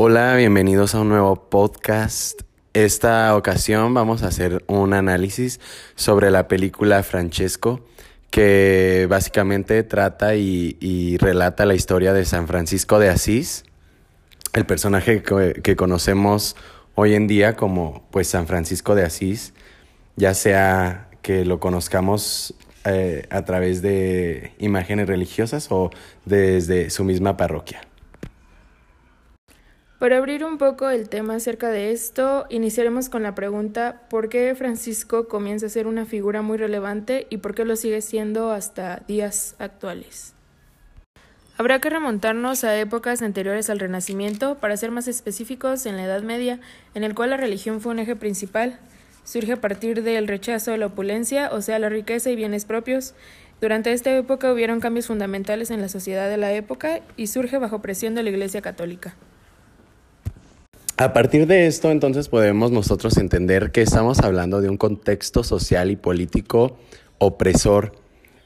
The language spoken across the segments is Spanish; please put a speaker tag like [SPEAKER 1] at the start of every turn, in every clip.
[SPEAKER 1] Hola, bienvenidos a un nuevo podcast. Esta ocasión vamos a hacer un análisis sobre la película Francesco, que básicamente trata y, relata la historia de San Francisco de Asís, el personaje que, conocemos hoy en día como pues San Francisco de Asís, ya sea que lo conozcamos eh, a través de imágenes religiosas o desde su misma parroquia.
[SPEAKER 2] Para abrir un poco el tema acerca de esto, iniciaremos con la pregunta ¿por qué Francisco comienza a ser una figura muy relevante y por qué lo sigue siendo hasta días actuales? Habrá que remontarnos a épocas anteriores al Renacimiento, para ser más específicos en la Edad Media, en el cual la religión fue un eje principal. Surge a partir del rechazo a la opulencia, o sea, la riqueza y bienes propios. Durante esta época hubieron cambios fundamentales en la sociedad de la época y surge bajo presión de la Iglesia Católica.
[SPEAKER 1] A partir de esto, entonces podemos nosotros entender que estamos hablando de un contexto social y político opresor,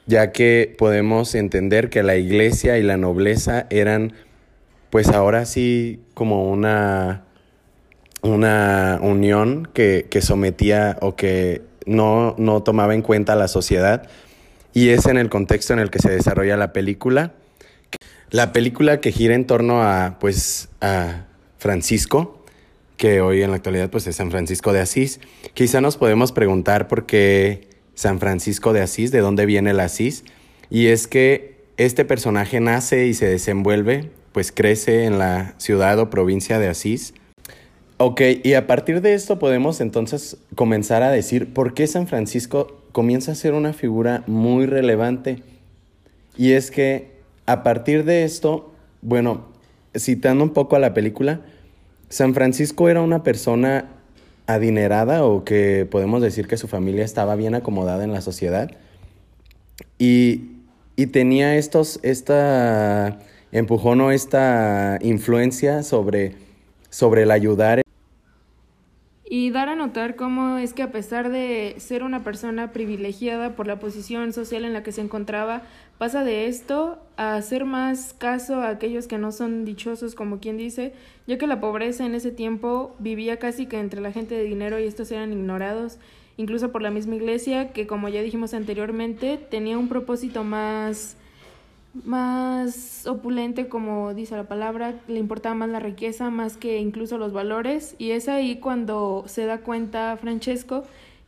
[SPEAKER 1] ya que podemos entender que la iglesia y la nobleza eran, pues ahora sí, como una, una unión que, sometía o que no, no tomaba en cuenta a la sociedad. Y es en el contexto en el que se desarrolla la película. La película que gira en torno a, pues, a Francisco, que hoy en la actualidad pues es San Francisco de Asís. Quizá nos podemos preguntar por qué San Francisco de Asís, de dónde viene el Asís, y es que este personaje nace y se desenvuelve, pues crece en la ciudad o provincia de Asís. Ok, y a partir de esto podemos entonces comenzar a decir por qué San Francisco comienza a ser una figura muy relevante. Y es que a partir de esto, bueno, citando un poco a la película, San Francisco era una persona adinerada o que podemos decir que su familia estaba bien acomodada en la sociedad y, tenía estos, esta empujón o esta influencia sobre, sobre el ayudar
[SPEAKER 2] y dar a notar cómo es que a pesar de ser una persona privilegiada por la posición social en la que se encontraba, pasa de esto a hacer más caso a aquellos que no son dichosos, como quien dice, ya que la pobreza en ese tiempo vivía casi que entre la gente de dinero y estos eran ignorados, incluso por la misma iglesia, que como ya dijimos anteriormente, tenía un propósito más más opulente, como dice la palabra, le importaba más la riqueza más que incluso los valores, y es ahí cuando se da cuenta Francesco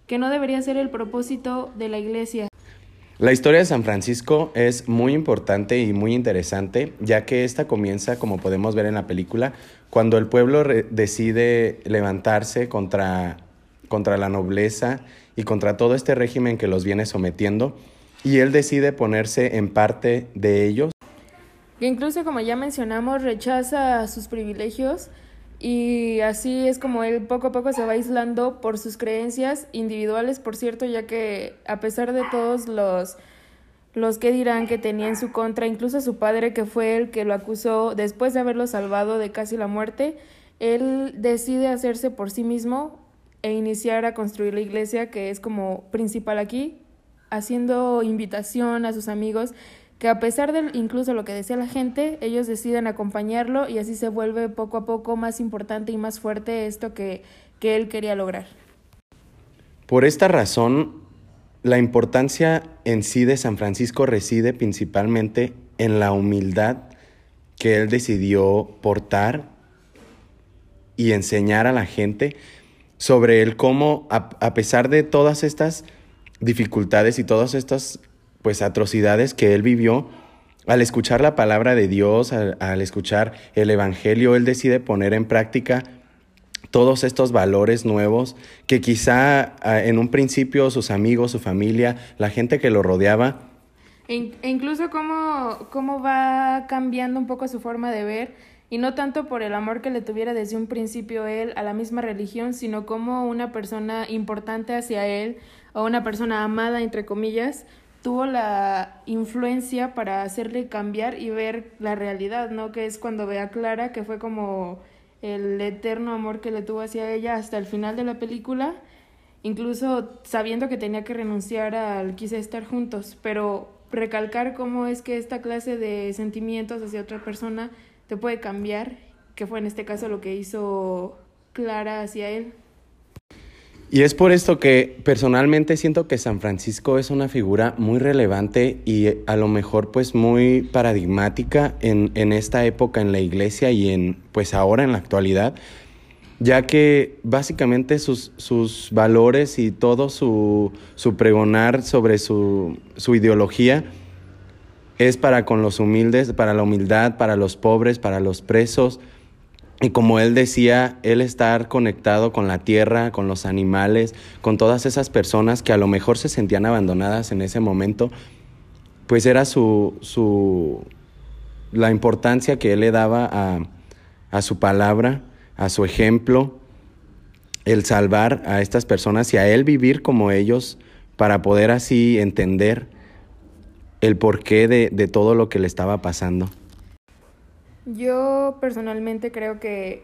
[SPEAKER 2] que no debería ser el propósito de la iglesia.
[SPEAKER 1] La historia de San Francisco es muy importante y muy interesante, ya que esta comienza, como podemos ver en la película, cuando el pueblo decide levantarse contra, contra la nobleza y contra todo este régimen que los viene sometiendo y él decide ponerse en parte de ellos.
[SPEAKER 2] Que incluso como ya mencionamos rechaza sus privilegios y así es como él poco a poco se va aislando por sus creencias individuales, por cierto, ya que a pesar de todos los los que dirán que tenía en su contra, incluso su padre que fue el que lo acusó después de haberlo salvado de casi la muerte, él decide hacerse por sí mismo e iniciar a construir la iglesia que es como principal aquí haciendo invitación a sus amigos que a pesar de incluso lo que decía la gente, ellos deciden acompañarlo y así se vuelve poco a poco más importante y más fuerte esto que, que él quería lograr.
[SPEAKER 1] Por esta razón, la importancia en sí de San Francisco reside principalmente en la humildad que él decidió portar y enseñar a la gente sobre el cómo, a pesar de todas estas dificultades y todas estas pues atrocidades que él vivió, al escuchar la palabra de Dios, al, escuchar el Evangelio, él decide poner en práctica todos estos valores nuevos que quizá en un principio sus amigos, su familia, la gente que lo rodeaba.
[SPEAKER 2] E, e incluso cómo, cómo va cambiando un poco su forma de ver, y no tanto por el amor que le tuviera desde un principio él a la misma religión, sino como una persona importante hacia él, o una persona amada, entre comillas, tuvo la influencia para hacerle cambiar y ver la realidad, ¿no? Que es cuando ve a Clara, que fue como el eterno amor que le tuvo hacia ella hasta el final de la película, incluso sabiendo que tenía que renunciar al quise estar juntos, pero recalcar cómo es que esta clase de sentimientos hacia otra persona te puede cambiar que fue en este caso lo que hizo Clara hacia él.
[SPEAKER 1] Y es por esto que personalmente siento que San Francisco es una figura muy relevante y a lo mejor pues muy paradigmática en, en esta época en la iglesia y en pues ahora en la actualidad, ya que básicamente sus, sus valores y todo su, su pregonar sobre su, su ideología es para con los humildes, para la humildad, para los pobres, para los presos, y como él decía, él estar conectado con la tierra, con los animales, con todas esas personas que a lo mejor se sentían abandonadas en ese momento, pues era su, su la importancia que él le daba a, a su palabra, a su ejemplo, el salvar a estas personas y a él vivir como ellos para poder así entender el porqué de, todo lo que le estaba pasando.
[SPEAKER 2] Yo personalmente creo que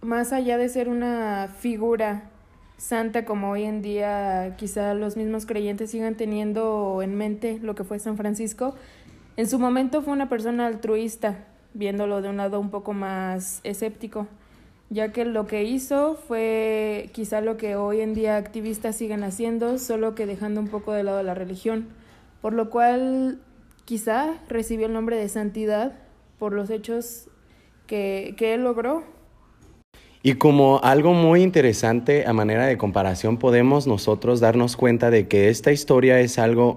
[SPEAKER 2] más allá de ser una figura santa como hoy en día quizá los mismos creyentes sigan teniendo en mente lo que fue San Francisco, en su momento fue una persona altruista, viéndolo de un lado un poco más escéptico, ya que lo que hizo fue quizá lo que hoy en día activistas siguen haciendo, solo que dejando un poco de lado la religión, por lo cual quizá recibió el nombre de santidad por los hechos que, que él logró.
[SPEAKER 1] Y como algo muy interesante a manera de comparación, podemos nosotros darnos cuenta de que esta historia es algo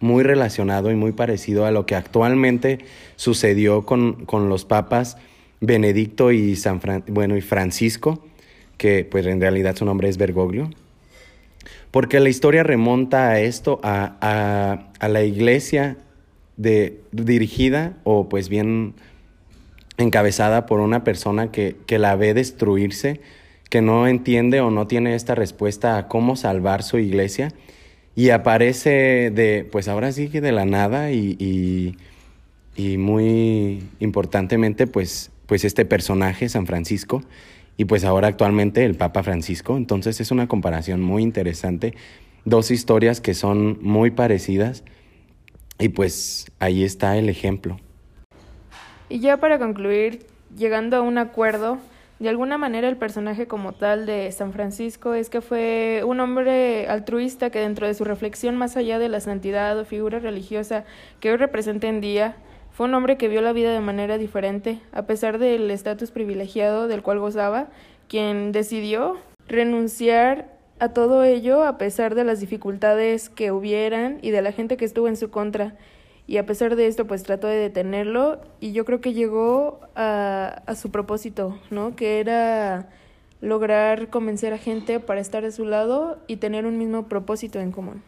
[SPEAKER 1] muy relacionado y muy parecido a lo que actualmente sucedió con, con los papas Benedicto y, San bueno, y Francisco, que pues en realidad su nombre es Bergoglio, porque la historia remonta a esto, a, a, a la iglesia de, dirigida o pues bien encabezada por una persona que, que la ve destruirse, que no entiende o no tiene esta respuesta a cómo salvar su iglesia. Y aparece de, pues ahora sí que de la nada y, y, y, muy importantemente pues, pues este personaje, San Francisco, y pues ahora actualmente el Papa Francisco. Entonces es una comparación muy interesante, dos historias que son muy parecidas y pues ahí está el ejemplo.
[SPEAKER 2] Y ya para concluir, llegando a un acuerdo, de alguna manera el personaje como tal de San Francisco es que fue un hombre altruista que dentro de su reflexión más allá de la santidad o figura religiosa que hoy representa en día, fue un hombre que vio la vida de manera diferente, a pesar del estatus privilegiado del cual gozaba, quien decidió renunciar a todo ello a pesar de las dificultades que hubieran y de la gente que estuvo en su contra. Y a pesar de esto, pues trató de detenerlo y yo creo que llegó a, a su propósito, ¿no? Que era lograr convencer a gente para estar de su lado y tener un mismo propósito en común.